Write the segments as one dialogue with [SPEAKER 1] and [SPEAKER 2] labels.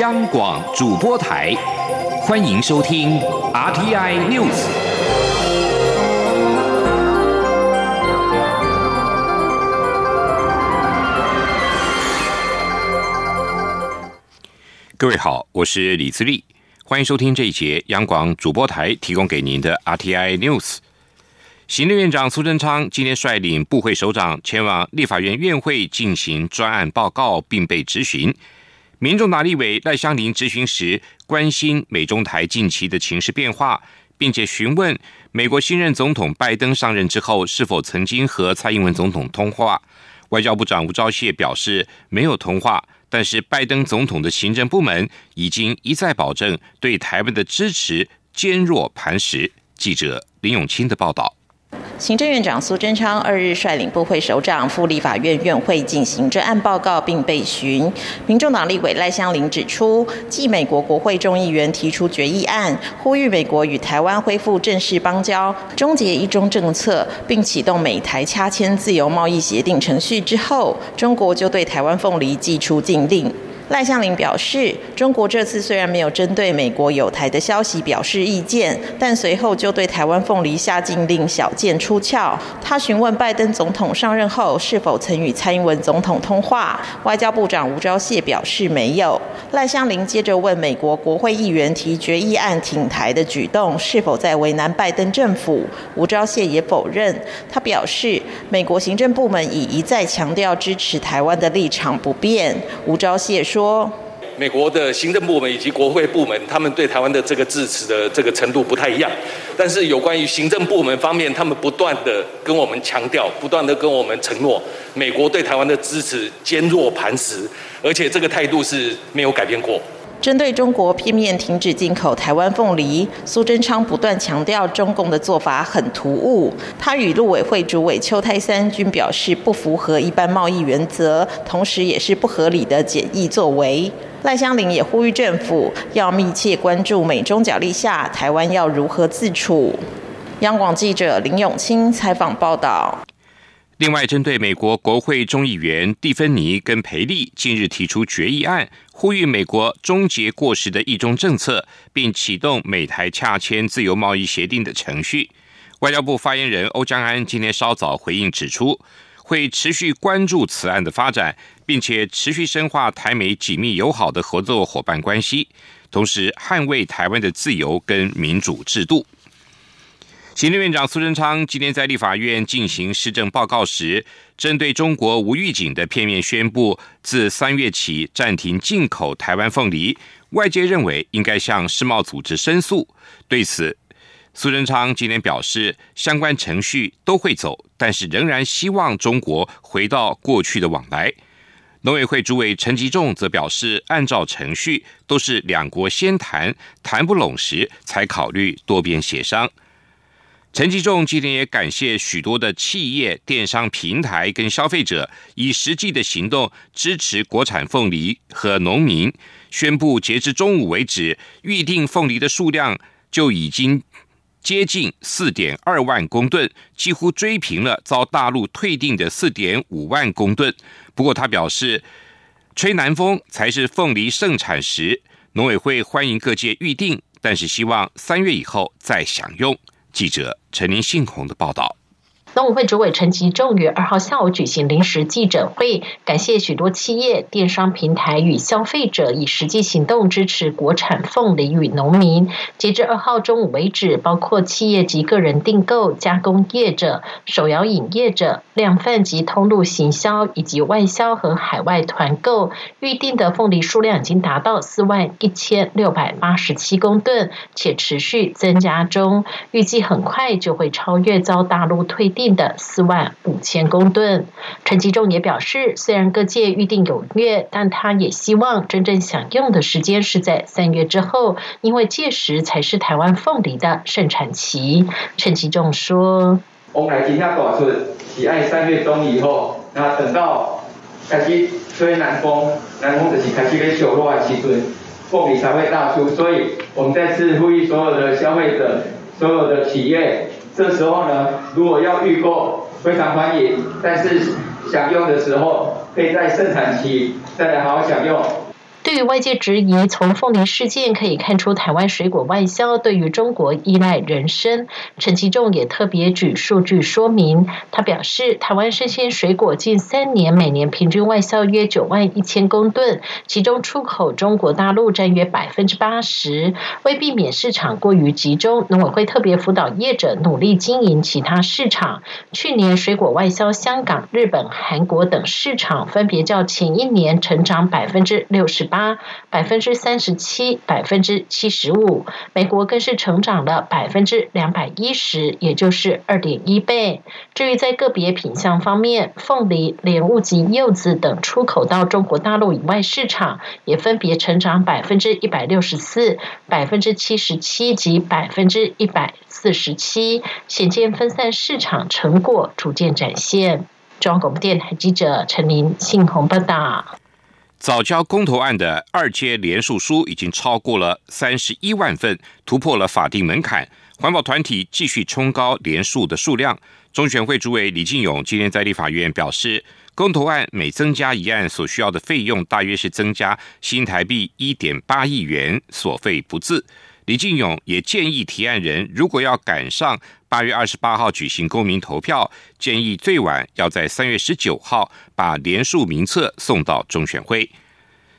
[SPEAKER 1] 央广主播台，欢迎收听 RTI News。各位好，我是李自立，欢迎收听这一节央广主播台提供给您的 RTI News。行政院长苏贞昌今天率领部会首长前往立法院院会进行专案报告，并被质询。民众党立委赖香林质询时，关心美中台近期的情势变化，并且询问美国新任总统拜登上任之后是否曾经和蔡英文总统通话。外交部长吴钊燮表示没有通话，但是拜登总统的行政部门已经一再保证对台湾的支持坚若磐石。记者林永清的报道。
[SPEAKER 2] 行政院长苏贞昌二日率领部会首长赴立法院院会进行专案报告并被询。民众党立委赖香林指出，继美国国会众议员提出决议案，呼吁美国与台湾恢复正式邦交、终结一中政策，并启动美台掐签自由贸易协定程序之后，中国就对台湾凤梨寄出禁令。赖香林表示，中国这次虽然没有针对美国有台的消息表示意见，但随后就对台湾凤梨下禁令小剑出鞘。他询问拜登总统上任后是否曾与蔡英文总统通话，外交部长吴钊燮表示没有。赖香林接着问美国国会议员提决议案挺台的举动是否在为难拜登政府，吴钊燮也否认。他表示，美国行政部门已一再强调支持台湾的立场不变。吴钊燮说。说，
[SPEAKER 3] 美国的行政部门以及国会部门，他们对台湾的这个支持的这个程度不太一样。但是有关于行政部门方面，他们不断的跟我们强调，不断的跟我们承诺，美国对台湾的支持坚若磐石，而且这个态度是没有改变过。
[SPEAKER 2] 针对中国片面停止进口台湾凤梨，苏贞昌不断强调中共的做法很突兀。他与陆委会主委邱泰三均表示不符合一般贸易原则，同时也是不合理的简易作为。赖香林也呼吁政府要密切关注美中角力下台湾要如何自处。央广记者林永清采访报道。
[SPEAKER 1] 另外，针对美国国会众议员蒂芬尼跟培利近日提出决议案，呼吁美国终结过时的一中政策，并启动美台洽签自由贸易协定的程序。外交部发言人欧江安今天稍早回应指出，会持续关注此案的发展，并且持续深化台美紧密友好的合作伙伴关系，同时捍卫台湾的自由跟民主制度。行政院长苏贞昌今天在立法院进行施政报告时，针对中国无预警的片面宣布自三月起暂停进口台湾凤梨，外界认为应该向世贸组织申诉。对此，苏贞昌今天表示，相关程序都会走，但是仍然希望中国回到过去的往来。农委会主委陈吉仲则表示，按照程序，都是两国先谈，谈不拢时才考虑多边协商。陈吉仲今天也感谢许多的企业、电商平台跟消费者，以实际的行动支持国产凤梨和农民。宣布截至中午为止，预定凤梨的数量就已经接近四点二万公吨，几乎追平了遭大陆退订的四点五万公吨。不过他表示，吹南风才是凤梨盛产时。农委会欢迎各界预定，但是希望三月以后再享用。记者陈林信宏的报道。
[SPEAKER 4] 农委会主委陈吉仲于二号下午举行临时记者会，感谢许多企业、电商平台与消费者以实际行动支持国产凤梨与农民。截至二号中午为止，包括企业及个人订购、加工业者、手摇饮业者、量贩及通路行销以及外销和海外团购，预定的凤梨数量已经达到四万一千六百八十七公吨，且持续增加中，预计很快就会超越遭大陆退订。的四万五千公吨，陈吉仲也表示，虽然各界预定踊跃，但他也希望真正享用的时间是在三月之后，因为届时才是台湾凤梨的盛产期。陈吉仲说：“
[SPEAKER 5] 我们今天搞出喜爱三月中以后，那等到开始吹南风，南风就是开始在小落的时阵，凤梨才会大出。所以我们再次呼吁所有的消费者，所有的企业。”这时候呢，如果要预购，非常欢迎。但是享用的时候，可以在盛产期再来好好享用。
[SPEAKER 4] 对于外界质疑，从凤梨事件可以看出台湾水果外销对于中国依赖人参，陈其仲也特别举数据说明。他表示，台湾生鲜水果近三年每年平均外销约九万一千公吨，其中出口中国大陆占约百分之八十。为避免市场过于集中，农委会特别辅导业者努力经营其他市场。去年水果外销香港、日本、韩国等市场，分别较前一年成长百分之六十八、百分之三十七、百分之七十五。美国更是成长了百分之两百一十，也就是二点一倍。至于在个别品相方面，凤梨、莲雾及柚子等出口到中国大陆以外市场，也分别成长百分之一百六十四、百分之七十七及百分之一百四十七，显见分散市场成果逐渐展现。中央广播电台记者陈琳信鸿报道。
[SPEAKER 1] 早教公投案的二阶联署书已经超过了三十一万份，突破了法定门槛。环保团体继续冲高联署的数量。中选会主委李进勇今天在立法院表示，公投案每增加一案所需要的费用，大约是增加新台币一点八亿元，所费不赀。李进勇也建议提案人，如果要赶上八月二十八号举行公民投票，建议最晚要在三月十九号把联署名册送到中选会。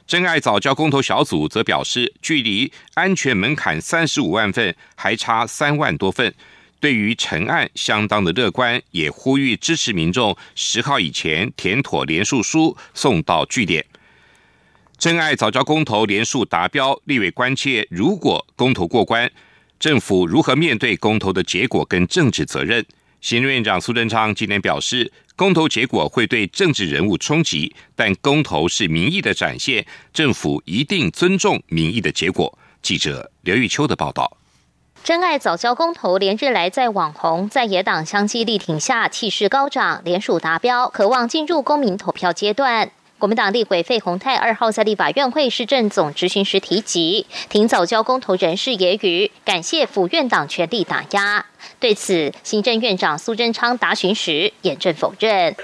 [SPEAKER 1] 真爱早教公投小组则表示，距离安全门槛三十五万份还差三万多份，对于成案相当的乐观，也呼吁支持民众十号以前填妥联署书送到据点。真爱早教公投连数达标，立委关切，如果公投过关，政府如何面对公投的结果跟政治责任？行政院长苏贞昌今天表示，公投结果会对政治人物冲击，但公投是民意的展现，政府一定尊重民意的结果。记者刘玉秋的报道。
[SPEAKER 6] 真爱早教公投连日来在网红在野党相继力挺下，气势高涨，连署达标，渴望进入公民投票阶段。国民党立委费鸿泰二号在立法院会市政总执行时提及，挺早交公投人士揶揄，感谢府院党全力打压。对此，行政院长苏贞昌答询时严正否认。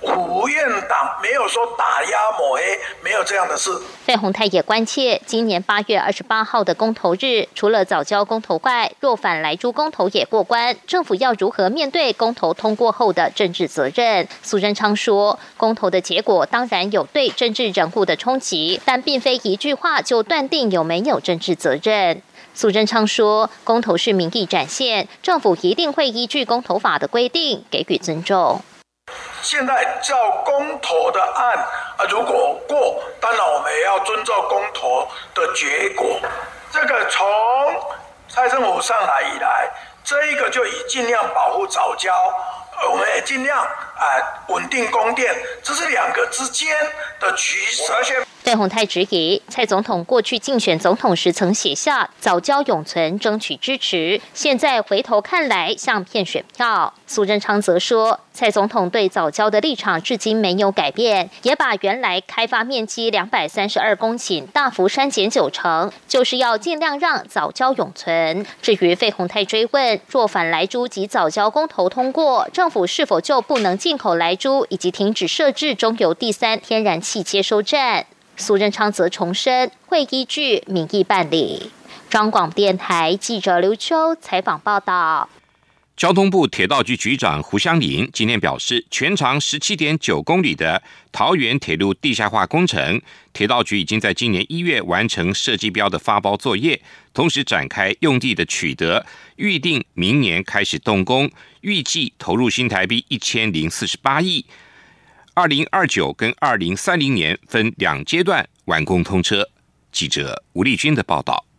[SPEAKER 7] 府院党没有说打压抹黑，没有这样的事。
[SPEAKER 6] 费鸿泰也关切，今年八月二十八号的公投日，除了早交公投外，若反来珠公投也过关，政府要如何面对公投通过后的政治责任？苏贞昌说，公投的结果当然有对政治人物的冲击，但并非一句话就断定有没有政治责任。苏贞昌说，公投是民意展现，政府一定会依据公投法的规定给予尊重。
[SPEAKER 7] 现在叫公投的案啊，如果过，当然我们也要遵照公投的结果。这个从蔡政府上来以来，这一个就以尽量保护早教，我们也尽量啊稳定供电，这是两个之间的取舍。
[SPEAKER 6] 费鸿泰质疑蔡总统过去竞选总统时曾写下“早教永存，争取支持”，现在回头看来像骗选票。苏贞昌则说，蔡总统对早教的立场至今没有改变，也把原来开发面积两百三十二公顷大幅删减九成，就是要尽量让早教永存。至于费鸿泰追问，若反来猪及早教公投通过，政府是否就不能进进口莱猪，以及停止设置中油第三天然气接收站？苏贞昌则重申会依据民意办理。中广电台记者刘秋采访报道。
[SPEAKER 1] 交通部铁道局局长胡湘林今天表示，全长十七点九公里的桃园铁路地下化工程，铁道局已经在今年一月完成设计标的发包作业，同时展开用地的取得，预定明年开始动工，预计投入新台币一千零四十八亿。二零二九跟二零三零年分两阶段完工通车。记者吴丽君的报道。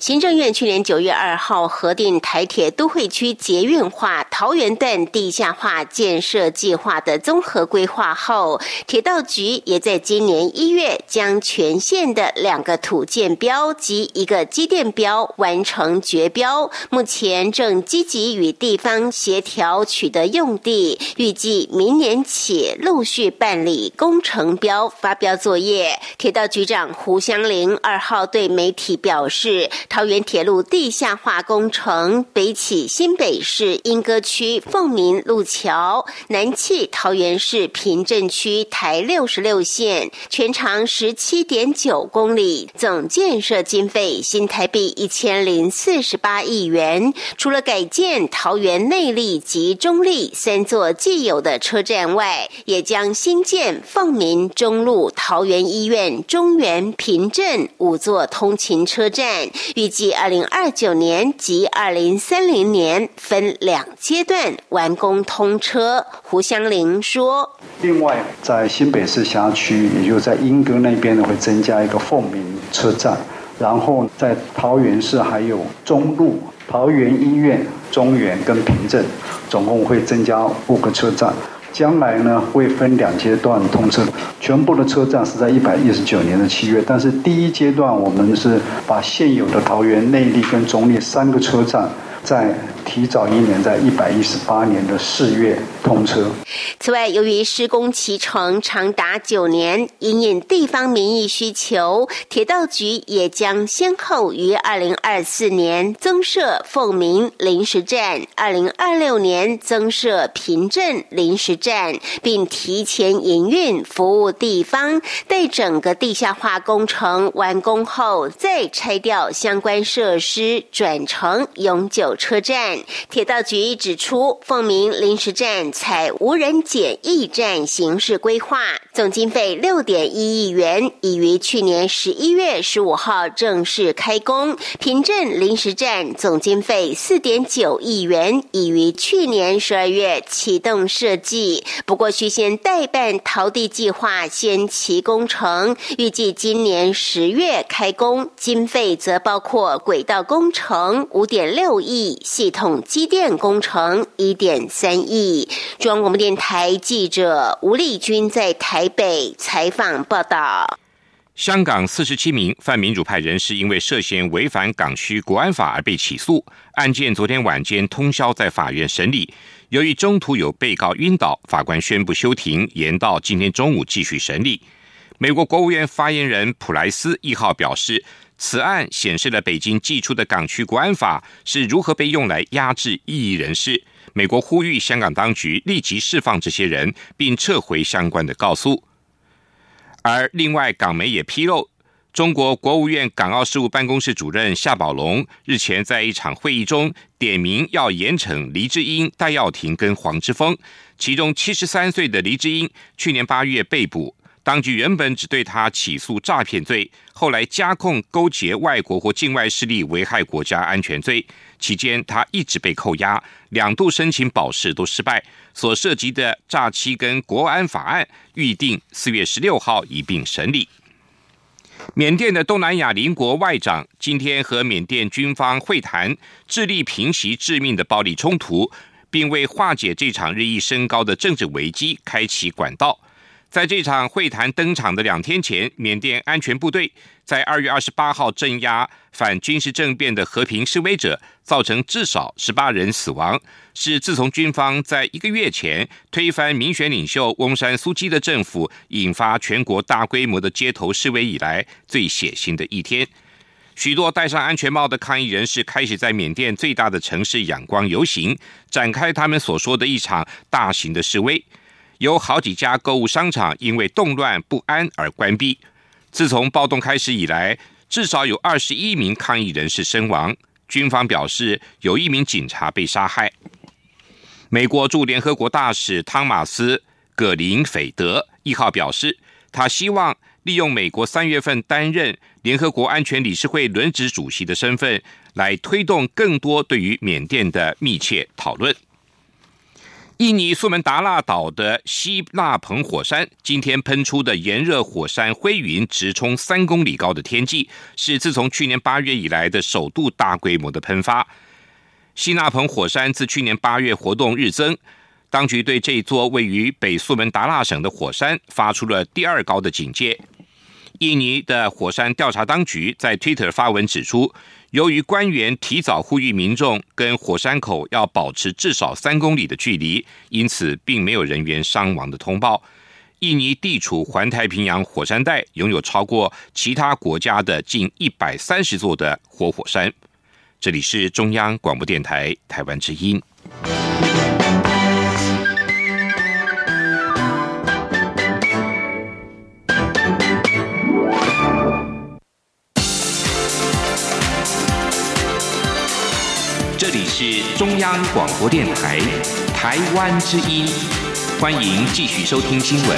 [SPEAKER 8] 行政院去年九月二号核定台铁都会区捷运化桃园段地下化建设计划的综合规划后，铁道局也在今年一月将全线的两个土建标及一个机电标完成绝标，目前正积极与地方协调取得用地，预计明年起陆续办理工程标发标作业。铁道局长胡湘玲二号对媒体表示。是桃园铁路地下化工程北起新北市莺歌区凤鸣路桥，南起桃园市平镇区台六十六线，全长十七点九公里，总建设经费新台币一千零四十八亿元。除了改建桃园内力及中立三座既有的车站外，也将新建凤鸣中路、桃园医院、中原平镇五座通勤车站，预计二零二九年及二零三零年分两阶段完工通车。胡湘玲说：“
[SPEAKER 9] 另外，在新北市辖区，也就在莺歌那边呢，会增加一个凤鸣车站，然后在桃园市还有中路、桃园医院、中原跟平镇，总共会增加五个车站。”将来呢会分两阶段通车，全部的车站是在一百一十九年的七月，但是第一阶段我们是把现有的桃园内力跟中立三个车站。在提早一年，在一百一十八年的四月通车。
[SPEAKER 8] 此外，由于施工期程长达九年，因应地方民意需求，铁道局也将先后于二零二四年增设凤鸣临时站，二零二六年增设平镇临时站，并提前营运服务地方。待整个地下化工程完工后，再拆掉相关设施，转成永久。车站铁道局指出，凤鸣临时站采无人检疫站形式规划，总经费六点一亿元，已于去年十一月十五号正式开工。平镇临时站总经费四点九亿元，已于去年十二月启动设计，不过需先代办陶地计划先期工程，预计今年十月开工，经费则包括轨道工程五点六亿。系统机电工程一点三亿。中央广播电台记者吴丽君在台北采访报道。
[SPEAKER 1] 香港四十七名泛民主派人士因为涉嫌违反港区国安法而被起诉，案件昨天晚间通宵在法院审理。由于中途有被告晕倒，法官宣布休庭，延到今天中午继续审理。美国国务院发言人普莱斯一号表示。此案显示了北京寄出的港区国安法是如何被用来压制异议人士。美国呼吁香港当局立即释放这些人，并撤回相关的告诉。而另外，港媒也披露，中国国务院港澳事务办公室主任夏宝龙日前在一场会议中点名要严惩黎智英、戴耀廷跟黄之锋，其中七十三岁的黎智英去年八月被捕。当局原本只对他起诉诈骗罪，后来加控勾结外国或境外势力危害国家安全罪。期间，他一直被扣押，两度申请保释都失败。所涉及的诈欺跟国安法案预定四月十六号一并审理。缅甸的东南亚邻国外长今天和缅甸军方会谈，致力平息致命的暴力冲突，并为化解这场日益升高的政治危机开启管道。在这场会谈登场的两天前，缅甸安全部队在二月二十八号镇压反军事政变的和平示威者，造成至少十八人死亡，是自从军方在一个月前推翻民选领袖翁山苏基的政府，引发全国大规模的街头示威以来最血腥的一天。许多戴上安全帽的抗议人士开始在缅甸最大的城市仰光游行，展开他们所说的一场大型的示威。有好几家购物商场因为动乱不安而关闭。自从暴动开始以来，至少有二十一名抗议人士身亡。军方表示，有一名警察被杀害。美国驻联合国大使汤马斯·葛林斐德一号表示，他希望利用美国三月份担任联合国安全理事会轮值主席的身份，来推动更多对于缅甸的密切讨论。印尼苏门答腊岛的西纳彭火山今天喷出的炎热火山灰云直冲三公里高的天际，是自从去年八月以来的首度大规模的喷发。西纳彭火山自去年八月活动日增，当局对这座位于北苏门答腊省的火山发出了第二高的警戒。印尼的火山调查当局在 Twitter 发文指出。由于官员提早呼吁民众跟火山口要保持至少三公里的距离，因此并没有人员伤亡的通报。印尼地处环太平洋火山带，拥有超过其他国家的近一百三十座的活火山。这里是中央广播电台台湾之音。是中央广播电台台湾之音，欢迎继续收听新闻。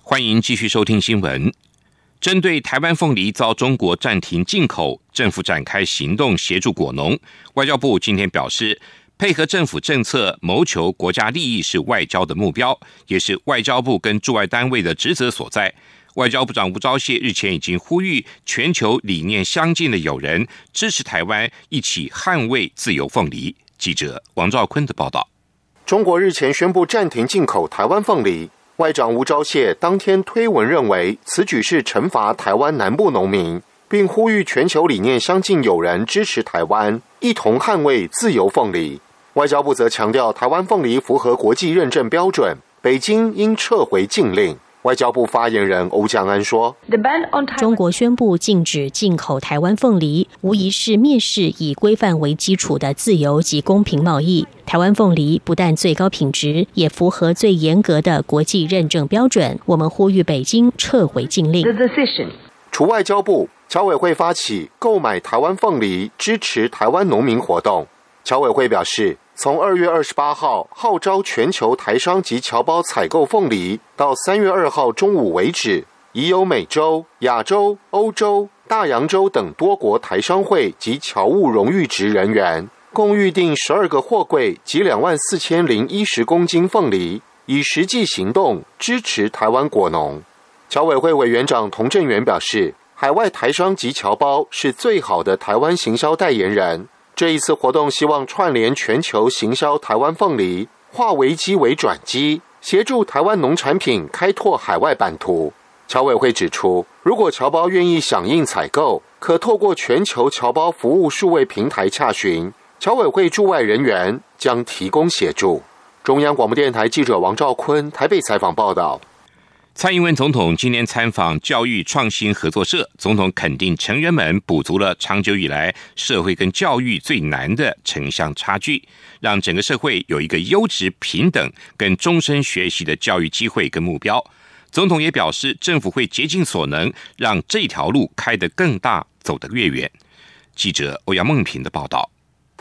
[SPEAKER 1] 欢迎继续收听新闻。针对台湾凤梨遭中国暂停进口，政府展开行动协助果农。外交部今天表示，配合政府政策，谋求国家利益是外交的目标，也是外交部跟驻外单位的职责所在。外交部长吴钊燮日前已经呼吁全球理念相近的友人支持台湾一起捍卫自由凤梨。记者王兆坤的报道：
[SPEAKER 10] 中国日前宣布暂停进口台湾凤梨，外长吴钊燮当天推文认为此举是惩罚台湾南部农民，并呼吁全球理念相近友人支持台湾一同捍卫自由凤梨。外交部则强调，台湾凤梨符合国际认证标准，北京应撤回禁令。外交部发言人欧江安说：“
[SPEAKER 11] 中国宣布禁止进口台湾凤梨，无疑是蔑视以规范为基础的自由及公平贸易。台湾凤梨不但最高品质，也符合最严格的国际认证标准。我们呼吁北京撤回禁令。”
[SPEAKER 10] 除外交部，侨委会发起购买台湾凤梨，支持台湾农民活动。侨委会表示。从二月二十八号号召全球台商及侨胞采购凤梨，到三月二号中午为止，已有美洲、亚洲、欧洲、大洋洲等多国台商会及侨务荣誉职人员，共预定十二个货柜及两万四千零一十公斤凤梨，以实际行动支持台湾果农。侨委会委员长童振源表示，海外台商及侨胞是最好的台湾行销代言人。这一次活动希望串联全球行销台湾凤梨，化危机为转机，协助台湾农产品开拓海外版图。侨委会指出，如果侨胞愿意响应采购，可透过全球侨胞服务数位平台洽询，侨委会驻外人员将提供协助。中央广播电台记者王兆坤台北采访报道。
[SPEAKER 1] 蔡英文总统今年参访教育创新合作社，总统肯定成员们补足了长久以来社会跟教育最难的城乡差距，让整个社会有一个优质、平等跟终身学习的教育机会跟目标。总统也表示，政府会竭尽所能，让这条路开得更大，走得越远。记者欧阳梦平的报道。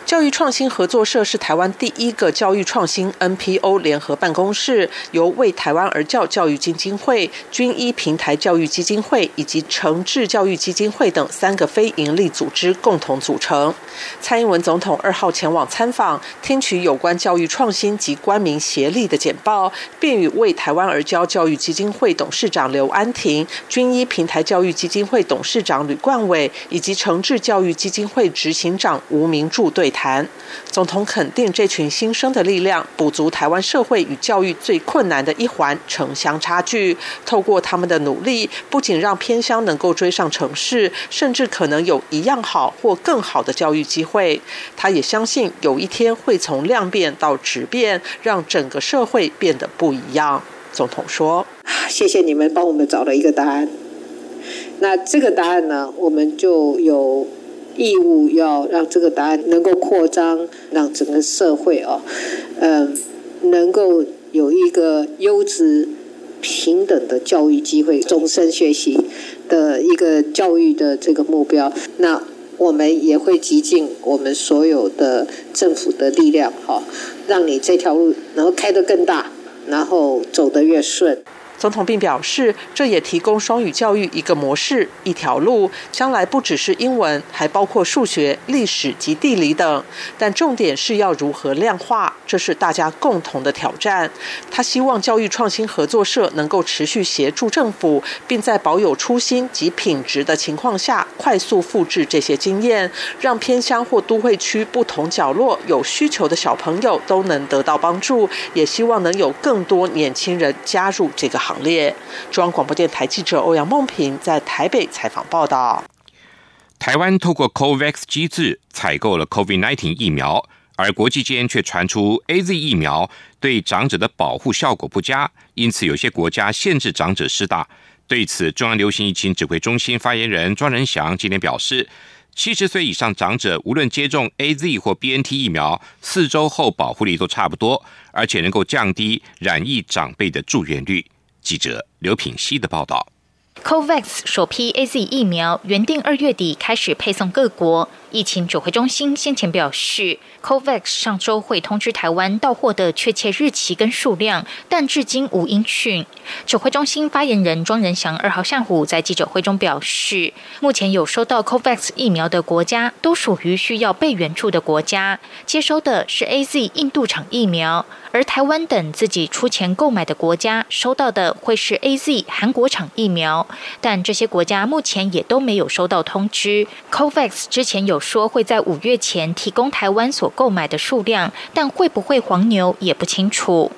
[SPEAKER 12] 教育创新合作社是台湾第一个教育创新 NPO 联合办公室，由为台湾而教教育基金会、军医平台教育基金会以及诚志教育基金会等三个非营利组织共同组成。蔡英文总统二号前往参访，听取有关教育创新及官民协力的简报，并与为台湾而教教育基金会董事长刘安婷、军医平台教育基金会董事长吕冠伟以及诚志教育基金会执行长吴明柱对。谈，总统肯定这群新生的力量，补足台湾社会与教育最困难的一环城乡差距。透过他们的努力，不仅让偏乡能够追上城市，甚至可能有一样好或更好的教育机会。他也相信有一天会从量变到质变，让整个社会变得不一样。总统说：“
[SPEAKER 13] 谢谢你们帮我们找了一个答案。那这个答案呢，我们就有。”义务要让这个答案能够扩张，让整个社会哦，嗯，能够有一个优质、平等的教育机会，终身学习的一个教育的这个目标。那我们也会极尽我们所有的政府的力量，哈，让你这条路能够开得更大，然后走得越顺。
[SPEAKER 12] 总统并表示，这也提供双语教育一个模式、一条路，将来不只是英文，还包括数学、历史及地理等。但重点是要如何量化，这是大家共同的挑战。他希望教育创新合作社能够持续协助政府，并在保有初心及品质的情况下，快速复制这些经验，让偏乡或都会区不同角落有需求的小朋友都能得到帮助。也希望能有更多年轻人加入这个行。行列。中央广播电台记者欧阳梦平在台北采访报道。
[SPEAKER 1] 台湾透过 COVAX 机制采购了 COVID-19 疫苗，而国际间却传出 A Z 疫苗对长者的保护效果不佳，因此有些国家限制长者施打。对此，中央流行疫情指挥中心发言人庄仁祥今天表示，七十岁以上长者无论接种 A Z 或 B N T 疫苗，四周后保护力都差不多，而且能够降低染疫长辈的住院率。记者刘品希的报道。
[SPEAKER 14] COVAX 首批 A Z 疫苗原定二月底开始配送各国。疫情指挥中心先前表示，COVAX 上周会通知台湾到货的确切日期跟数量，但至今无音讯。指挥中心发言人庄仁祥二号下午在记者会中表示，目前有收到 COVAX 疫苗的国家都属于需要被援助的国家，接收的是 A Z 印度厂疫苗，而台湾等自己出钱购买的国家收到的会是 A Z 韩国厂疫苗，但这些国家目前也都没有收到通知。COVAX 之前有。说会在五月前提供台湾所购买的数量，但会不会黄牛也不清楚。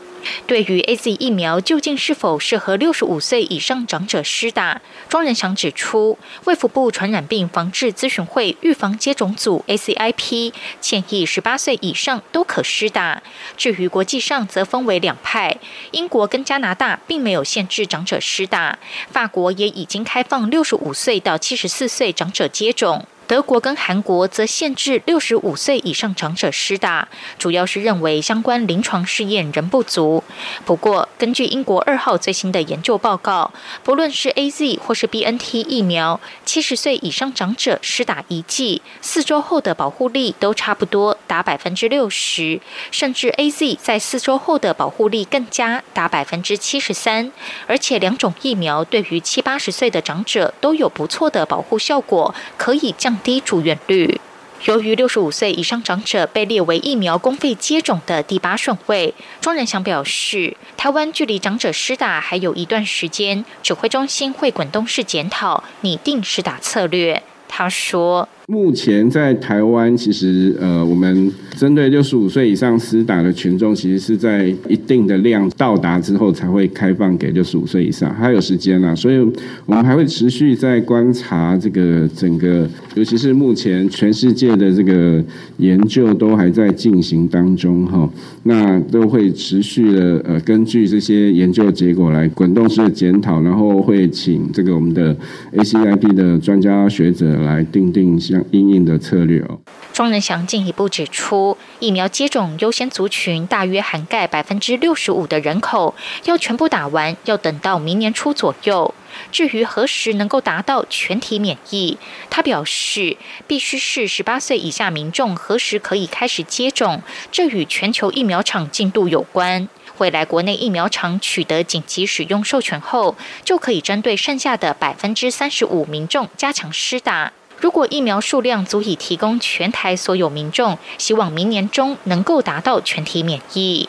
[SPEAKER 14] 对于 A Z 疫苗究竟是否适合六十五岁以上长者施打，庄仁祥指出，卫福部传染病防治咨询会预防接种组 A C I P 建议十八岁以上都可施打。至于国际上则分为两派，英国跟加拿大并没有限制长者施打，法国也已经开放六十五岁到七十四岁长者接种。德国跟韩国则限制六十五岁以上长者施打，主要是认为相关临床试验仍不足。不过，根据英国二号最新的研究报告，不论是 A Z 或是 B N T 疫苗，七十岁以上长者施打一剂，四周后的保护力都差不多，达百分之六十，甚至 A Z 在四周后的保护力更加达百分之七十三。而且两种疫苗对于七八十岁的长者都有不错的保护效果，可以降。低住院率。由于六十五岁以上长者被列为疫苗公费接种的第八顺位，庄仁祥表示，台湾距离长者施打还有一段时间，指挥中心会滚动式检讨，拟定施打策略。他说。
[SPEAKER 15] 目前在台湾，其实呃，我们针对六十五岁以上施打的群众，其实是在一定的量到达之后，才会开放给六十五岁以上，还有时间啦，所以我们还会持续在观察这个整个，尤其是目前全世界的这个研究都还在进行当中哈，那都会持续的呃，根据这些研究结果来滚动式的检讨，然后会请这个我们的 ACIP 的专家学者来定定相。应应的策略哦。
[SPEAKER 14] 庄仁祥进一步指出，疫苗接种优先族群大约涵盖百分之六十五的人口，要全部打完，要等到明年初左右。至于何时能够达到全体免疫，他表示，必须是十八岁以下民众何时可以开始接种，这与全球疫苗厂进度有关。未来国内疫苗厂取得紧急使用授权后，就可以针对剩下的百分之三十五民众加强施打。如果疫苗数量足以提供全台所有民众，希望明年中能够达到全体免疫。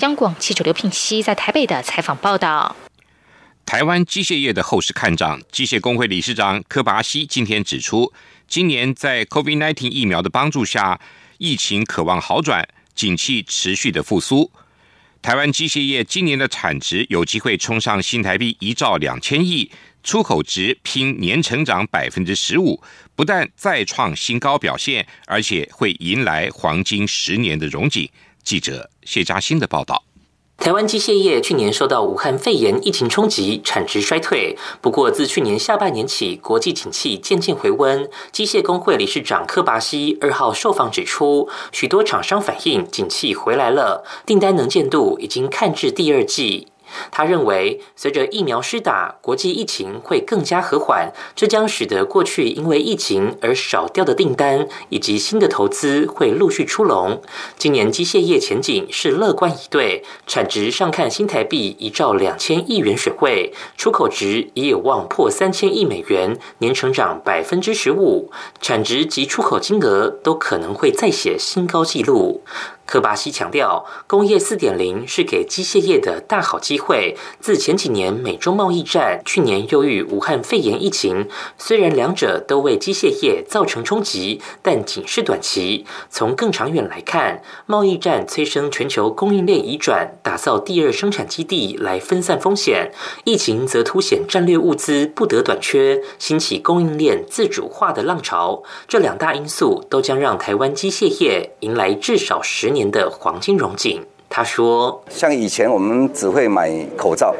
[SPEAKER 14] 央广记者刘品熙在台北的采访报道。
[SPEAKER 1] 台湾机械业的后市看涨，机械工会理事长柯拔西今天指出，今年在 COVID-19 疫苗的帮助下，疫情渴望好转，景气持续的复苏。台湾机械业今年的产值有机会冲上新台币一兆两千亿。出口值拼年成长百分之十五，不但再创新高表现，而且会迎来黄金十年的荣景。记者谢嘉欣的报道。
[SPEAKER 16] 台湾机械业去年受到武汉肺炎疫情冲击，产值衰退。不过，自去年下半年起，国际景气渐渐回温。机械工会理事长柯巴西二号受访指出，许多厂商反映景气回来了，订单能见度已经看至第二季。他认为，随着疫苗施打，国际疫情会更加和缓，这将使得过去因为疫情而少掉的订单以及新的投资会陆续出笼。今年机械业前景是乐观以对，产值上看新台币一兆两千亿元水位，出口值也有望破三千亿美元，年成长百分之十五，产值及出口金额都可能会再写新高纪录。科巴西强调，工业四点零是给机械业的大好机会。自前几年美中贸易战，去年又遇武汉肺炎疫情，虽然两者都为机械业造成冲击，但仅是短期。从更长远来看，贸易战催生全球供应链移转，打造第二生产基地来分散风险；疫情则凸显战略物资不得短缺，兴起供应链自主化的浪潮。这两大因素都将让台湾机械业迎来至少十年。的黄金荣景，他说：“
[SPEAKER 17] 像以前我们只会买口罩，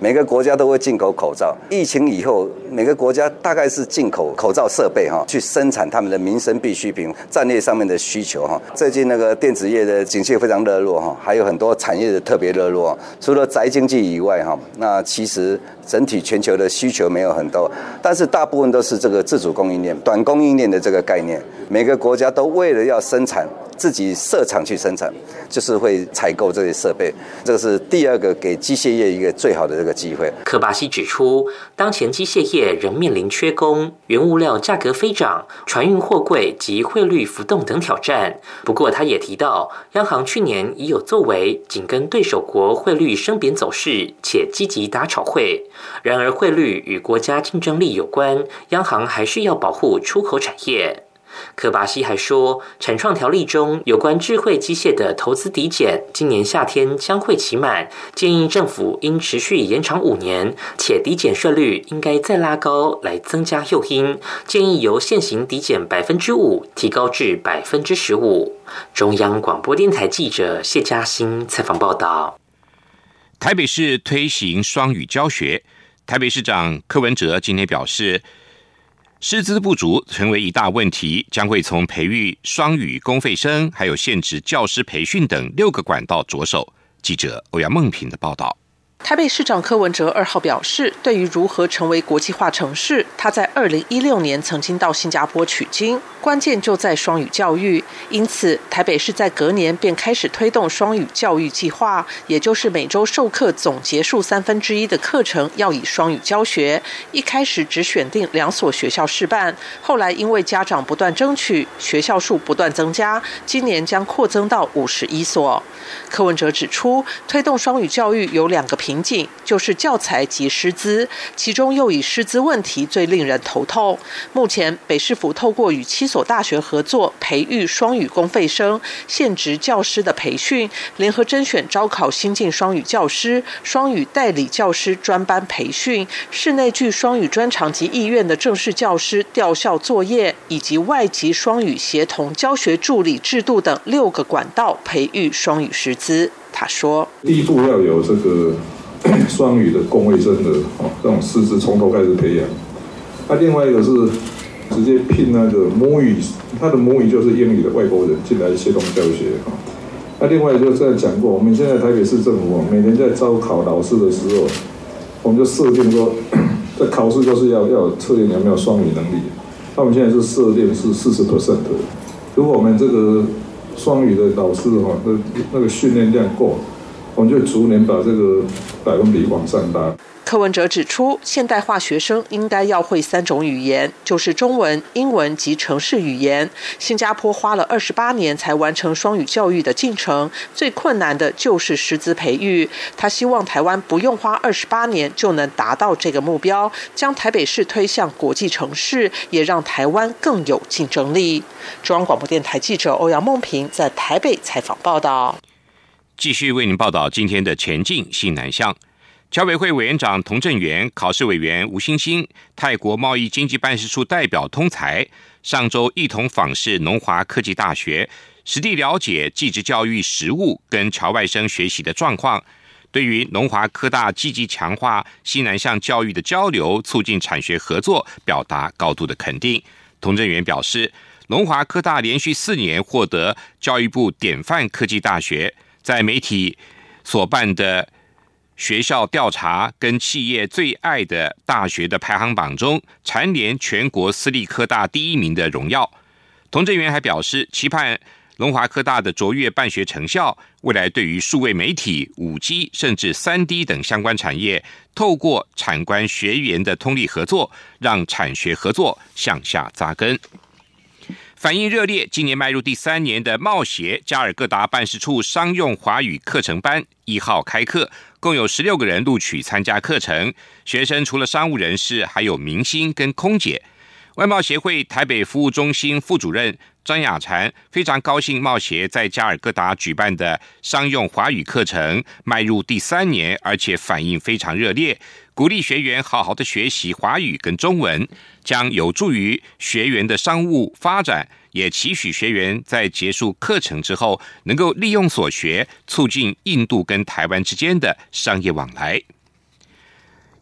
[SPEAKER 17] 每个国家都会进口口罩。疫情以后，每个国家大概是进口口罩设备哈，去生产他们的民生必需品，战略上面的需求哈。最近那个电子业的景气非常热络哈，还有很多产业的特别热络。除了宅经济以外哈，那其实整体全球的需求没有很多，但是大部分都是这个自主供应链、短供应链的这个概念。每个国家都为了要生产。”自己设厂去生产，就是会采购这些设备，这个是第二个给机械业一个最好的这个机会。
[SPEAKER 16] 科巴西指出，当前机械业仍面临缺工、原物料价格飞涨、船运货柜及汇率浮动等挑战。不过，他也提到，央行去年已有作为，紧跟对手国汇率升贬走势，且积极打炒汇。然而，汇率与国家竞争力有关，央行还是要保护出口产业。科巴西还说，产创条例中有关智慧机械的投资抵减，今年夏天将会期满，建议政府应持续延长五年，且抵减税率应该再拉高来增加诱因，建议由现行抵减百分之五提高至百分之十五。中央广播电台记者谢嘉欣采访报道。
[SPEAKER 1] 台北市推行双语教学，台北市长柯文哲今天表示。师资不足成为一大问题，将会从培育双语公费生，还有限制教师培训等六个管道着手。记者欧阳梦平的报道。
[SPEAKER 12] 台北市长柯文哲二号表示，对于如何成为国际化城市，他在二零一六年曾经到新加坡取经，关键就在双语教育。因此，台北市在隔年便开始推动双语教育计划，也就是每周授课总结数三分之一的课程要以双语教学。一开始只选定两所学校试办，后来因为家长不断争取，学校数不断增加，今年将扩增到五十一所。柯文哲指出，推动双语教育有两个瓶颈，就是教材及师资，其中又以师资问题最令人头痛。目前北市府透过与七所大学合作，培育双语公费生、现职教师的培训，联合甄选招考新进双语教师、双语代理教师专班培训，室内具双语专长及意愿的正式教师调校作业，以及外籍双语协同教学助理制度等六个管道培育双语。师资，他说：
[SPEAKER 18] 第一步要有这个双语的工位生的哦，这种师资从头开始培养。那另外一个是直接聘那个母语，他的母语就是英语的外国人进来协同教学啊。那另外就在讲过，我们现在台北市政府每年在招考老师的时候，我们就设定说，在考试就是要要测验有没有双语能力。那我们现在是设定是四十 percent，如果我们这个。双语的老师哈，那那个训练量够，我们就逐年把这个百分比往上拉。
[SPEAKER 12] 柯文哲指出，现代化学生应该要会三种语言，就是中文、英文及城市语言。新加坡花了二十八年才完成双语教育的进程，最困难的就是师资培育。他希望台湾不用花二十八年就能达到这个目标，将台北市推向国际城市，也让台湾更有竞争力。中央广播电台记者欧阳梦平在台北采访报道。
[SPEAKER 1] 继续为您报道今天的前进新南向。侨委会委员长童振源、考试委员吴欣欣、泰国贸易经济办事处代表通才上周一同访视农华科技大学，实地了解技职教育实务跟侨外生学习的状况，对于农华科大积极强化西南向教育的交流、促进产学合作，表达高度的肯定。童振源表示，农华科大连续四年获得教育部典范科技大学，在媒体所办的。学校调查跟企业最爱的大学的排行榜中，蝉联全国私立科大第一名的荣耀。童振源还表示，期盼龙华科大的卓越办学成效，未来对于数位媒体、五 G 甚至三 D 等相关产业，透过产官学研的通力合作，让产学合作向下扎根。反应热烈，今年迈入第三年的贸协加尔各答办事处商用华语课程班一号开课，共有十六个人录取参加课程。学生除了商务人士，还有明星跟空姐。外贸协会台北服务中心副主任张雅婵非常高兴，贸协在加尔各答举办的商用华语课程迈入第三年，而且反应非常热烈，鼓励学员好好的学习华语跟中文，将有助于学员的商务发展，也期许学员在结束课程之后，能够利用所学，促进印度跟台湾之间的商业往来。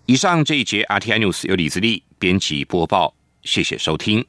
[SPEAKER 1] 以上这一节 RTI News 由李自力编辑播报。谢谢收听。